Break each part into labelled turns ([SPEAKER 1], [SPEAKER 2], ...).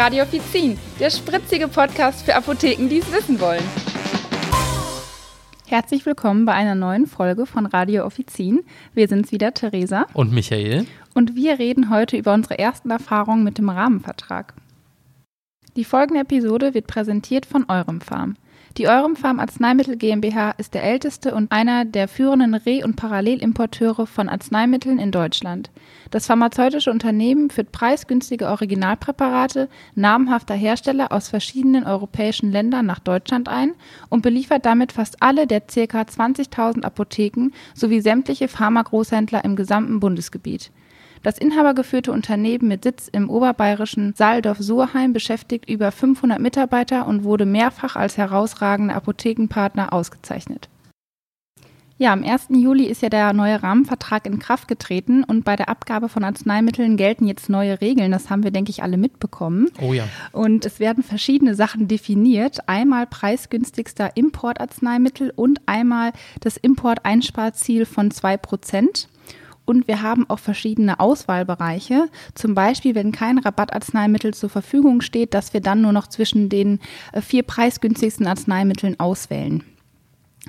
[SPEAKER 1] Radio Offizin, der spritzige Podcast für Apotheken, die es wissen wollen. Herzlich willkommen bei einer neuen Folge von Radio Offizin. Wir sind's wieder, Theresa.
[SPEAKER 2] Und Michael.
[SPEAKER 1] Und wir reden heute über unsere ersten Erfahrungen mit dem Rahmenvertrag. Die folgende Episode wird präsentiert von Eurem Farm. Die Eurem Arzneimittel GmbH ist der älteste und einer der führenden Re- und Parallelimporteure von Arzneimitteln in Deutschland. Das pharmazeutische Unternehmen führt preisgünstige Originalpräparate namhafter Hersteller aus verschiedenen europäischen Ländern nach Deutschland ein und beliefert damit fast alle der ca. 20.000 Apotheken sowie sämtliche Pharmagroßhändler im gesamten Bundesgebiet. Das inhabergeführte Unternehmen mit Sitz im oberbayerischen Saaldorf-Surheim beschäftigt über 500 Mitarbeiter und wurde mehrfach als herausragender Apothekenpartner ausgezeichnet. Ja, am 1. Juli ist ja der neue Rahmenvertrag in Kraft getreten und bei der Abgabe von Arzneimitteln gelten jetzt neue Regeln. Das haben wir, denke ich, alle mitbekommen.
[SPEAKER 2] Oh ja.
[SPEAKER 1] Und es werden verschiedene Sachen definiert. Einmal preisgünstigster Importarzneimittel und einmal das Importeinsparziel von zwei Prozent. Und wir haben auch verschiedene Auswahlbereiche. Zum Beispiel, wenn kein Rabattarzneimittel zur Verfügung steht, dass wir dann nur noch zwischen den äh, vier preisgünstigsten Arzneimitteln auswählen.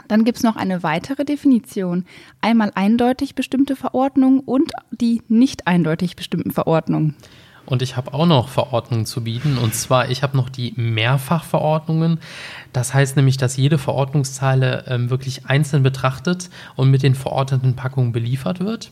[SPEAKER 1] Dann gibt es noch eine weitere Definition. Einmal eindeutig bestimmte Verordnungen und die nicht eindeutig bestimmten Verordnungen.
[SPEAKER 2] Und ich habe auch noch Verordnungen zu bieten. Und zwar, ich habe noch die Mehrfachverordnungen. Das heißt nämlich, dass jede Verordnungszeile ähm, wirklich einzeln betrachtet und mit den verordneten Packungen beliefert wird.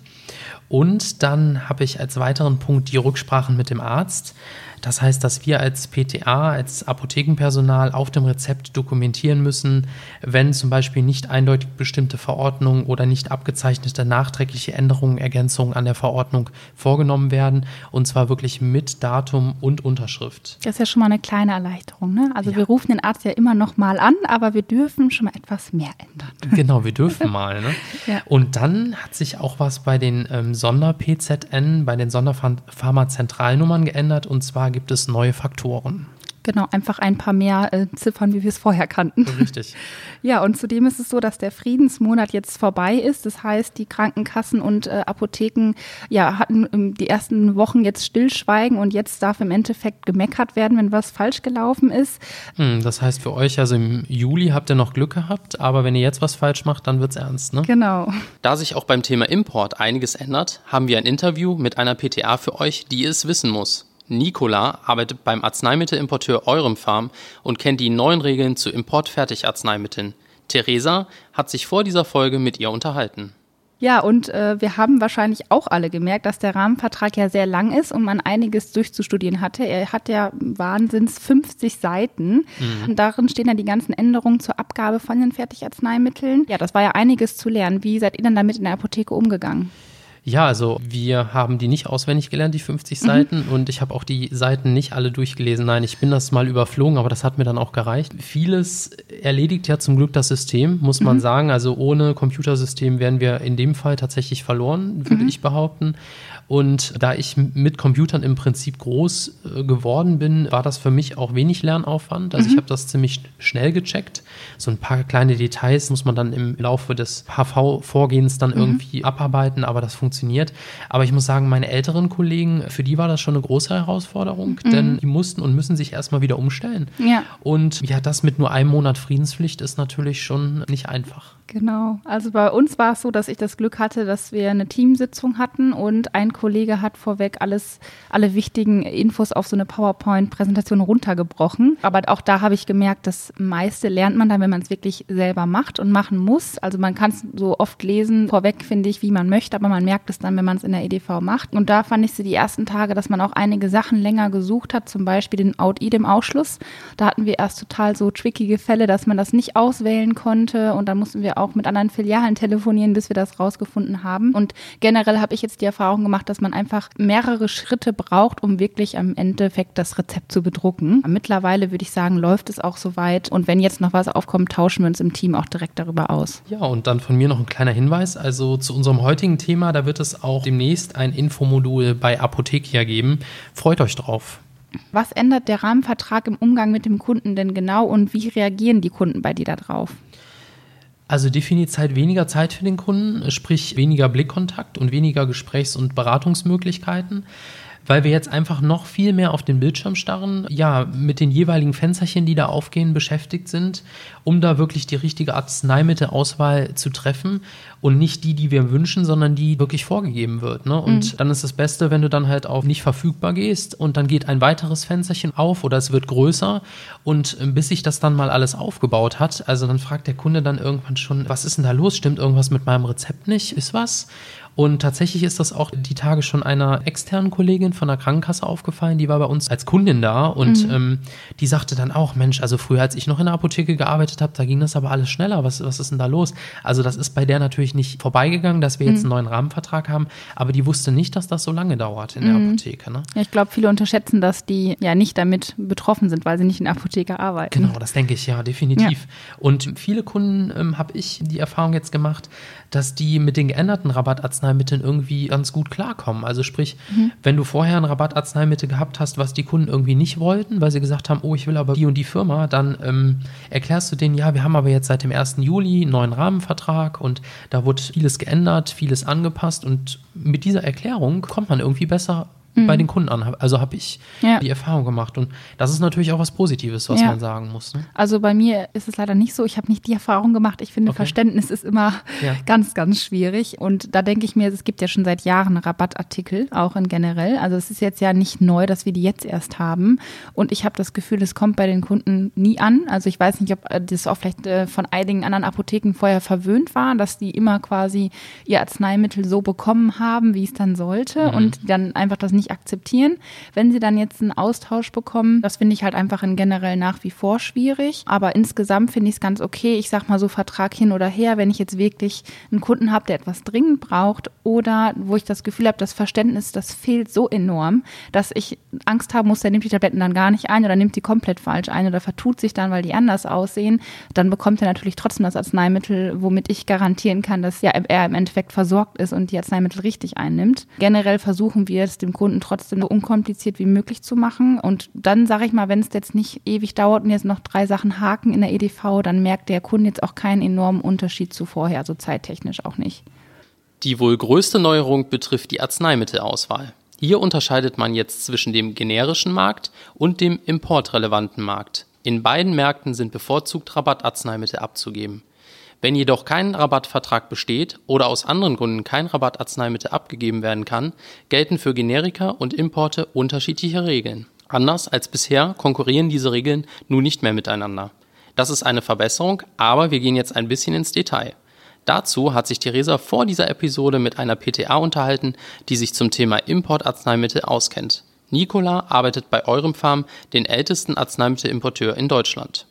[SPEAKER 2] Und dann habe ich als weiteren Punkt die Rücksprachen mit dem Arzt. Das heißt, dass wir als PTA, als Apothekenpersonal auf dem Rezept dokumentieren müssen, wenn zum Beispiel nicht eindeutig bestimmte Verordnungen oder nicht abgezeichnete nachträgliche Änderungen, Ergänzungen an der Verordnung vorgenommen werden. Und zwar wirklich mit Datum und Unterschrift.
[SPEAKER 1] Das ist ja schon mal eine kleine Erleichterung. Ne? Also ja. wir rufen den Arzt ja immer noch mal an, aber wir dürfen schon mal etwas mehr ändern.
[SPEAKER 2] Genau, wir dürfen mal. Ne? ja. Und dann hat sich auch was bei den ähm, Sonder-PZN, bei den Sonderpharmazentralnummern geändert. Und zwar gibt es neue Faktoren.
[SPEAKER 1] Genau, einfach ein paar mehr äh, Ziffern, wie wir es vorher kannten.
[SPEAKER 2] Richtig.
[SPEAKER 1] Ja, und zudem ist es so, dass der Friedensmonat jetzt vorbei ist. Das heißt, die Krankenkassen und äh, Apotheken ja, hatten ähm, die ersten Wochen jetzt Stillschweigen und jetzt darf im Endeffekt gemeckert werden, wenn was falsch gelaufen ist.
[SPEAKER 2] Hm, das heißt für euch, also im Juli habt ihr noch Glück gehabt, aber wenn ihr jetzt was falsch macht, dann wird es ernst, ne?
[SPEAKER 1] Genau.
[SPEAKER 2] Da sich auch beim Thema Import einiges ändert, haben wir ein Interview mit einer PTA für euch, die es wissen muss. Nicola arbeitet beim Arzneimittelimporteur Eurem Farm und kennt die neuen Regeln zu Importfertigarzneimitteln. Theresa hat sich vor dieser Folge mit ihr unterhalten.
[SPEAKER 1] Ja, und äh, wir haben wahrscheinlich auch alle gemerkt, dass der Rahmenvertrag ja sehr lang ist und man einiges durchzustudieren hatte. Er hat ja wahnsinns 50 Seiten. Mhm. Und darin stehen ja die ganzen Änderungen zur Abgabe von den Fertigarzneimitteln. Ja, das war ja einiges zu lernen. Wie seid ihr denn damit in der Apotheke umgegangen?
[SPEAKER 2] Ja, also wir haben die nicht auswendig gelernt, die 50 mhm. Seiten. Und ich habe auch die Seiten nicht alle durchgelesen. Nein, ich bin das mal überflogen, aber das hat mir dann auch gereicht. Vieles erledigt ja zum Glück das System, muss man mhm. sagen. Also ohne Computersystem wären wir in dem Fall tatsächlich verloren, würde mhm. ich behaupten. Und da ich mit Computern im Prinzip groß äh, geworden bin, war das für mich auch wenig Lernaufwand. Also mhm. ich habe das ziemlich schnell gecheckt. So ein paar kleine Details muss man dann im Laufe des HV-Vorgehens dann mhm. irgendwie abarbeiten, aber das funktioniert. Aber ich muss sagen, meine älteren Kollegen, für die war das schon eine große Herausforderung, mhm. denn die mussten und müssen sich erstmal wieder umstellen.
[SPEAKER 1] Ja.
[SPEAKER 2] Und ja, das mit nur einem Monat Friedenspflicht ist natürlich schon nicht einfach.
[SPEAKER 1] Genau. Also bei uns war es so, dass ich das Glück hatte, dass wir eine Teamsitzung hatten und ein Kollege hat vorweg alles, alle wichtigen Infos auf so eine PowerPoint-Präsentation runtergebrochen. Aber auch da habe ich gemerkt, das meiste lernt man dann, wenn man es wirklich selber macht und machen muss. Also man kann es so oft lesen, vorweg finde ich, wie man möchte, aber man merkt es dann, wenn man es in der EDV macht. Und da fand ich sie die ersten Tage, dass man auch einige Sachen länger gesucht hat, zum Beispiel den Out-Idem-Ausschluss. Da hatten wir erst total so trickige Fälle, dass man das nicht auswählen konnte und dann mussten wir auch mit anderen Filialen telefonieren, bis wir das rausgefunden haben. Und generell habe ich jetzt die Erfahrung gemacht, dass man einfach mehrere Schritte braucht, um wirklich am Endeffekt das Rezept zu bedrucken. Mittlerweile würde ich sagen, läuft es auch soweit. Und wenn jetzt noch was aufkommt, tauschen wir uns im Team auch direkt darüber aus.
[SPEAKER 2] Ja, und dann von mir noch ein kleiner Hinweis. Also zu unserem heutigen Thema, da wird es auch demnächst ein Infomodul bei Apothekia geben. Freut euch drauf.
[SPEAKER 1] Was ändert der Rahmenvertrag im Umgang mit dem Kunden denn genau und wie reagieren die Kunden bei dir darauf?
[SPEAKER 2] Also definiert Zeit weniger Zeit für den Kunden, sprich weniger Blickkontakt und weniger Gesprächs- und Beratungsmöglichkeiten. Weil wir jetzt einfach noch viel mehr auf den Bildschirm starren, ja, mit den jeweiligen Fensterchen, die da aufgehen, beschäftigt sind, um da wirklich die richtige Arzneimittelauswahl zu treffen und nicht die, die wir wünschen, sondern die wirklich vorgegeben wird. Ne? Und mhm. dann ist das Beste, wenn du dann halt auf nicht verfügbar gehst und dann geht ein weiteres Fensterchen auf oder es wird größer und äh, bis sich das dann mal alles aufgebaut hat, also dann fragt der Kunde dann irgendwann schon, was ist denn da los? Stimmt irgendwas mit meinem Rezept nicht? Ist was? Und tatsächlich ist das auch die Tage schon einer externen Kollegin von der Krankenkasse aufgefallen, die war bei uns als Kundin da und mhm. ähm, die sagte dann auch, Mensch, also früher, als ich noch in der Apotheke gearbeitet habe, da ging das aber alles schneller. Was, was ist denn da los? Also das ist bei der natürlich nicht vorbeigegangen, dass wir jetzt mhm. einen neuen Rahmenvertrag haben, aber die wusste nicht, dass das so lange dauert in der mhm. Apotheke. Ne?
[SPEAKER 1] Ja, ich glaube, viele unterschätzen, dass die ja nicht damit betroffen sind, weil sie nicht in der Apotheke arbeiten.
[SPEAKER 2] Genau, das denke ich ja, definitiv. Ja. Und viele Kunden ähm, habe ich die Erfahrung jetzt gemacht, dass die mit den geänderten Rabattarzneimitteln irgendwie ganz gut klarkommen. Also sprich, mhm. wenn du vorher ein Rabattarzneimittel gehabt hast, was die Kunden irgendwie nicht wollten, weil sie gesagt haben, oh, ich will aber die und die Firma, dann ähm, erklärst du denen, ja, wir haben aber jetzt seit dem 1. Juli einen neuen Rahmenvertrag und da wurde vieles geändert, vieles angepasst und mit dieser Erklärung kommt man irgendwie besser mhm. bei den Kunden an. Also habe ich ja. die Erfahrung gemacht. Und das ist natürlich auch was Positives, was ja. man sagen muss. Ne?
[SPEAKER 1] Also bei mir ist es leider nicht so. Ich habe nicht die Erfahrung gemacht. Ich finde, okay. Verständnis ist immer ja. ganz, ganz schwierig. Und da denke ich mir, es gibt ja schon seit Jahren Rabattartikel, auch in generell. Also es ist jetzt ja nicht neu, dass wir die jetzt erst haben. Und ich habe das Gefühl, es kommt bei den Kunden nie an. Also ich weiß nicht, ob das auch vielleicht äh, von einigen anderen Apotheken vorher verwöhnt war, dass die immer quasi ihr Arzneimittel so bekommen haben, wie es dann sollte. Mhm. Und dann einfach das nicht akzeptieren. Wenn sie dann jetzt einen Austausch bekommen, das finde ich halt einfach in generell nach wie vor schwierig. Aber insgesamt finde ich es ganz okay. Ich sag mal so Vertrag hin oder her, wenn ich jetzt wirklich einen Kunden habe, der etwas dringend braucht oder wo ich das Gefühl habe, das Verständnis, das fehlt so enorm, dass ich Angst haben muss, der nimmt die Tabletten dann gar nicht ein oder nimmt sie komplett falsch ein oder vertut sich dann, weil die anders aussehen, dann bekommt er natürlich trotzdem das Arzneimittel, womit ich garantieren kann, dass ja er im Endeffekt versorgt ist und die Arzneimittel richtig einnimmt. Generell versuchen wir es dem Kunden trotzdem so unkompliziert wie möglich zu machen. Und dann sage ich mal, wenn es jetzt nicht ewig dauert und jetzt noch drei Sachen haken in der EDV, dann merkt der Kunde jetzt auch keinen enormen Unterschied zu vorher, also zeittechnisch auch nicht.
[SPEAKER 3] Die wohl größte Neuerung betrifft die Arzneimittelauswahl. Hier unterscheidet man jetzt zwischen dem generischen Markt und dem importrelevanten Markt. In beiden Märkten sind bevorzugt Rabattarzneimittel abzugeben. Wenn jedoch kein Rabattvertrag besteht oder aus anderen Gründen kein Rabattarzneimittel abgegeben werden kann, gelten für Generika und Importe unterschiedliche Regeln. Anders als bisher konkurrieren diese Regeln nun nicht mehr miteinander. Das ist eine Verbesserung, aber wir gehen jetzt ein bisschen ins Detail. Dazu hat sich Theresa vor dieser Episode mit einer PTA unterhalten, die sich zum Thema Importarzneimittel auskennt. Nicola arbeitet bei Eurem Farm, den ältesten Arzneimittelimporteur in Deutschland.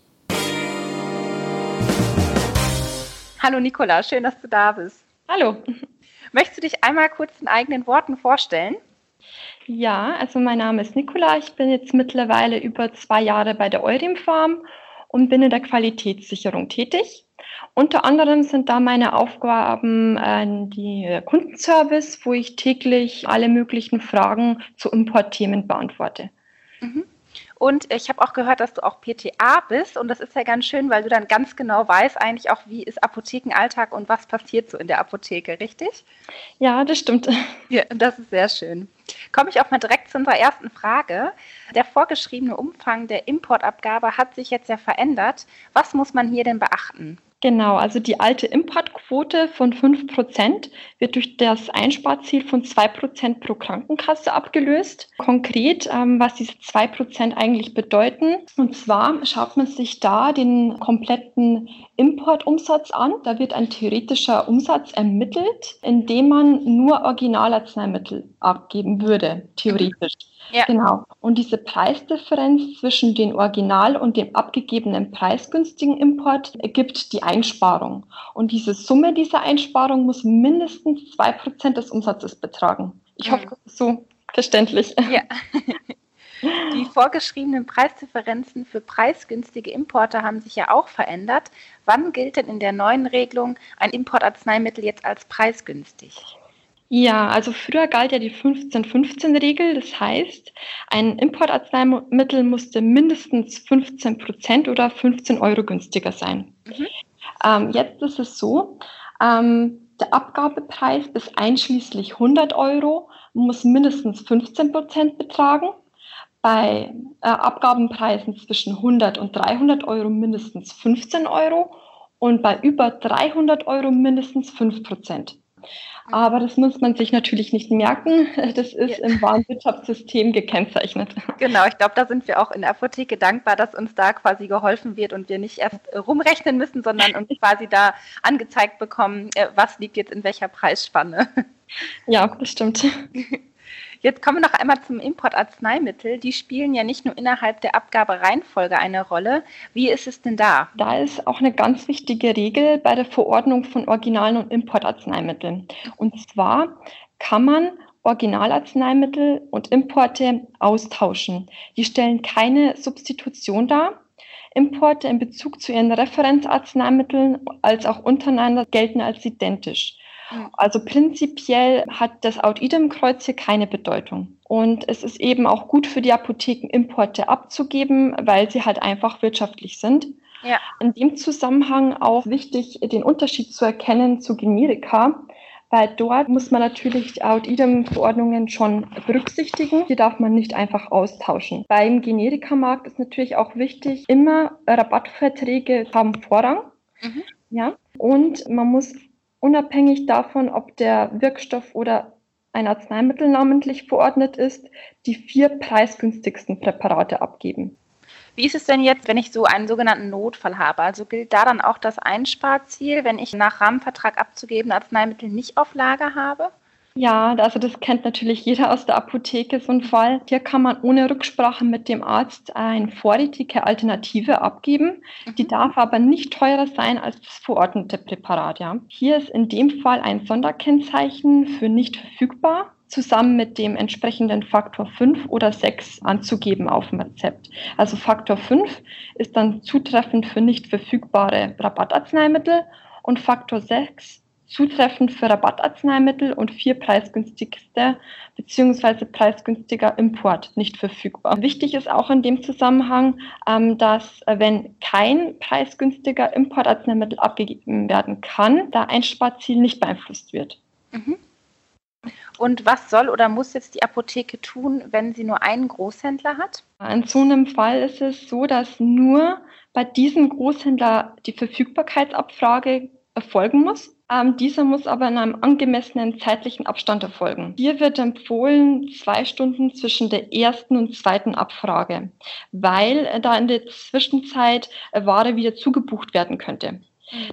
[SPEAKER 1] Hallo Nicola, schön, dass du da bist.
[SPEAKER 4] Hallo.
[SPEAKER 1] Möchtest du dich einmal kurz in eigenen Worten vorstellen?
[SPEAKER 4] Ja, also mein Name ist Nicola. Ich bin jetzt mittlerweile über zwei Jahre bei der Eurim Farm und bin in der Qualitätssicherung tätig. Unter anderem sind da meine Aufgaben äh, die Kundenservice, wo ich täglich alle möglichen Fragen zu Importthemen beantworte.
[SPEAKER 1] Mhm. Und ich habe auch gehört, dass du auch PTA bist. Und das ist ja ganz schön, weil du dann ganz genau weißt eigentlich auch, wie ist Apothekenalltag und was passiert so in der Apotheke, richtig?
[SPEAKER 4] Ja, das stimmt.
[SPEAKER 1] Ja, das ist sehr schön. Komme ich auch mal direkt zu unserer ersten Frage. Der vorgeschriebene Umfang der Importabgabe hat sich jetzt ja verändert. Was muss man hier denn beachten?
[SPEAKER 4] Genau, also die alte Importquote von 5% wird durch das Einsparziel von 2% pro Krankenkasse abgelöst. Konkret, ähm, was diese 2% eigentlich bedeuten. Und zwar schaut man sich da den kompletten Importumsatz an. Da wird ein theoretischer Umsatz ermittelt, indem man nur Originalarzneimittel abgeben würde, theoretisch. Ja. Genau. Und diese Preisdifferenz zwischen dem Original und dem abgegebenen preisgünstigen Import ergibt die Einsparung. Und diese Summe dieser Einsparung muss mindestens zwei Prozent des Umsatzes betragen. Ich hoffe, das ist so verständlich. Ja.
[SPEAKER 1] Die vorgeschriebenen Preisdifferenzen für preisgünstige Importe haben sich ja auch verändert. Wann gilt denn in der neuen Regelung ein Importarzneimittel jetzt als preisgünstig?
[SPEAKER 4] Ja, also früher galt ja die 15-15-Regel. Das heißt, ein Importarzneimittel musste mindestens 15 Prozent oder 15 Euro günstiger sein. Mhm. Ähm, jetzt ist es so, ähm, Der Abgabepreis ist einschließlich 100 Euro, muss mindestens 15 Prozent betragen. Bei äh, Abgabenpreisen zwischen 100 und 300 Euro mindestens 15 Euro und bei über 300 Euro mindestens 5 Prozent. Aber das muss man sich natürlich nicht merken. Das ist ja. im Warenwirtschaftssystem gekennzeichnet.
[SPEAKER 1] Genau, ich glaube, da sind wir auch in der Apotheke dankbar, dass uns da quasi geholfen wird und wir nicht erst rumrechnen müssen, sondern uns quasi da angezeigt bekommen, äh, was liegt jetzt in welcher Preisspanne.
[SPEAKER 4] Ja, das stimmt.
[SPEAKER 1] Jetzt kommen wir noch einmal zum Importarzneimittel. Die spielen ja nicht nur innerhalb der Abgabereihenfolge eine Rolle. Wie ist es denn da?
[SPEAKER 4] Da ist auch eine ganz wichtige Regel bei der Verordnung von Originalen und Importarzneimitteln. Und zwar kann man Originalarzneimittel und Importe austauschen. Die stellen keine Substitution dar. Importe in Bezug zu ihren Referenzarzneimitteln als auch untereinander gelten als identisch. Also prinzipiell hat das Out-Idem-Kreuz hier keine Bedeutung. Und es ist eben auch gut für die Apotheken, Importe abzugeben, weil sie halt einfach wirtschaftlich sind. Ja. In dem Zusammenhang auch wichtig, den Unterschied zu erkennen zu Generika, weil dort muss man natürlich die Out-Idem-Verordnungen schon berücksichtigen. Die darf man nicht einfach austauschen. Beim Generikamarkt ist natürlich auch wichtig, immer Rabattverträge haben Vorrang. Mhm. Ja, und man muss unabhängig davon, ob der Wirkstoff oder ein Arzneimittel namentlich verordnet ist, die vier preisgünstigsten Präparate abgeben.
[SPEAKER 1] Wie ist es denn jetzt, wenn ich so einen sogenannten Notfall habe? Also gilt da dann auch das Einsparziel, wenn ich nach Rahmenvertrag abzugebende Arzneimittel nicht auf Lager habe?
[SPEAKER 4] Ja, also das kennt natürlich jeder aus der Apotheke, so ein Fall. Hier kann man ohne Rücksprache mit dem Arzt eine vorrätige Alternative abgeben. Die mhm. darf aber nicht teurer sein als das verordnete Präparat. Ja. Hier ist in dem Fall ein Sonderkennzeichen für nicht verfügbar zusammen mit dem entsprechenden Faktor 5 oder 6 anzugeben auf dem Rezept. Also Faktor 5 ist dann zutreffend für nicht verfügbare Rabattarzneimittel und Faktor 6 zutreffend für Rabattarzneimittel und vier preisgünstigste bzw. preisgünstiger Import nicht verfügbar. Wichtig ist auch in dem Zusammenhang, ähm, dass äh, wenn kein preisgünstiger Importarzneimittel abgegeben werden kann, da ein Sparziel nicht beeinflusst wird. Mhm.
[SPEAKER 1] Und was soll oder muss jetzt die Apotheke tun, wenn sie nur einen Großhändler hat?
[SPEAKER 4] In so einem Fall ist es so, dass nur bei diesem Großhändler die Verfügbarkeitsabfrage erfolgen muss. Ähm, dieser muss aber in einem angemessenen zeitlichen Abstand erfolgen. Hier wird empfohlen zwei Stunden zwischen der ersten und zweiten Abfrage, weil äh, da in der Zwischenzeit äh, Ware wieder zugebucht werden könnte.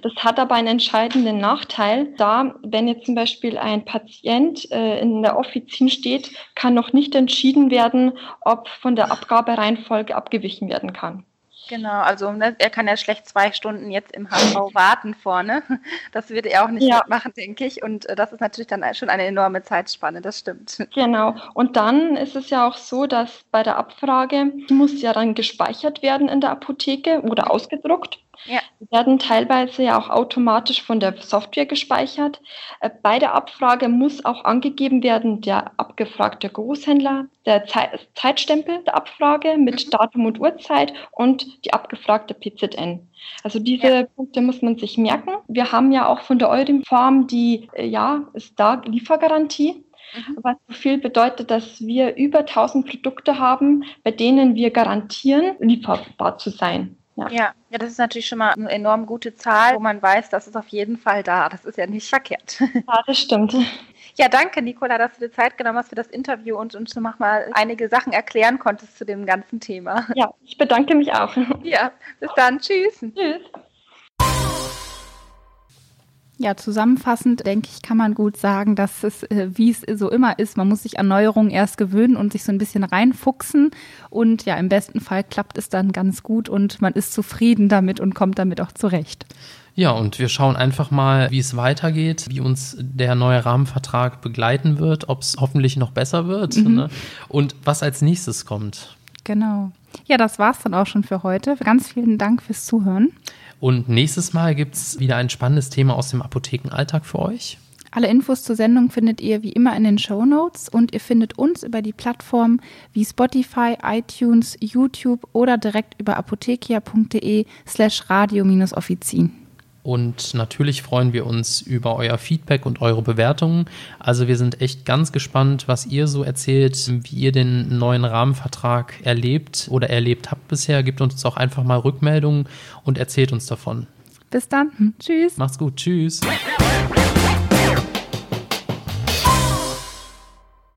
[SPEAKER 4] Das hat aber einen entscheidenden Nachteil, da wenn jetzt zum Beispiel ein Patient äh, in der Offizin steht, kann noch nicht entschieden werden, ob von der Abgabereihenfolge abgewichen werden kann.
[SPEAKER 1] Genau, also ne, er kann ja schlecht zwei Stunden jetzt im HV warten vorne. Das würde er auch nicht ja. machen, denke ich. Und äh, das ist natürlich dann schon eine enorme Zeitspanne, das stimmt.
[SPEAKER 4] Genau. Und dann ist es ja auch so, dass bei der Abfrage muss ja dann gespeichert werden in der Apotheke oder ausgedruckt. Ja. Die werden teilweise ja auch automatisch von der Software gespeichert. Äh, bei der Abfrage muss auch angegeben werden der abgefragte Großhändler, der Zeitstempel der Abfrage mit mhm. Datum und Uhrzeit und die abgefragte PZN. Also diese ja. Punkte muss man sich merken. Wir haben ja auch von der Eurim-Farm die, äh, ja, ist da Liefergarantie. Mhm. Was so viel bedeutet, dass wir über 1000 Produkte haben, bei denen wir garantieren, lieferbar zu sein.
[SPEAKER 1] Ja. ja. ja, das ist natürlich schon mal eine enorm gute Zahl, wo man weiß, das ist auf jeden Fall da. Das ist ja nicht verkehrt.
[SPEAKER 4] Ja, das stimmt.
[SPEAKER 1] Ja, danke, Nicola, dass du dir Zeit genommen hast für das Interview und uns noch mal einige Sachen erklären konntest zu dem ganzen Thema.
[SPEAKER 4] Ja, ich bedanke mich auch.
[SPEAKER 1] Ja, bis dann. Tschüss. Tschüss. Ja, zusammenfassend denke ich, kann man gut sagen, dass es, äh, wie es so immer ist, man muss sich an Neuerungen erst gewöhnen und sich so ein bisschen reinfuchsen. Und ja, im besten Fall klappt es dann ganz gut und man ist zufrieden damit und kommt damit auch zurecht.
[SPEAKER 2] Ja, und wir schauen einfach mal, wie es weitergeht, wie uns der neue Rahmenvertrag begleiten wird, ob es hoffentlich noch besser wird mhm. ne? und was als nächstes kommt.
[SPEAKER 1] Genau. Ja, das war's dann auch schon für heute. Ganz vielen Dank fürs Zuhören.
[SPEAKER 2] Und nächstes Mal gibt es wieder ein spannendes Thema aus dem Apothekenalltag für euch.
[SPEAKER 1] Alle Infos zur Sendung findet ihr wie immer in den Show Notes und ihr findet uns über die Plattformen wie Spotify, iTunes, YouTube oder direkt über apothekia.de slash radio-offizin.
[SPEAKER 2] Und natürlich freuen wir uns über euer Feedback und eure Bewertungen. Also wir sind echt ganz gespannt, was ihr so erzählt, wie ihr den neuen Rahmenvertrag erlebt oder erlebt habt bisher. Gebt uns auch einfach mal Rückmeldungen und erzählt uns davon.
[SPEAKER 1] Bis dann. Hm. Tschüss.
[SPEAKER 2] Macht's gut. Tschüss.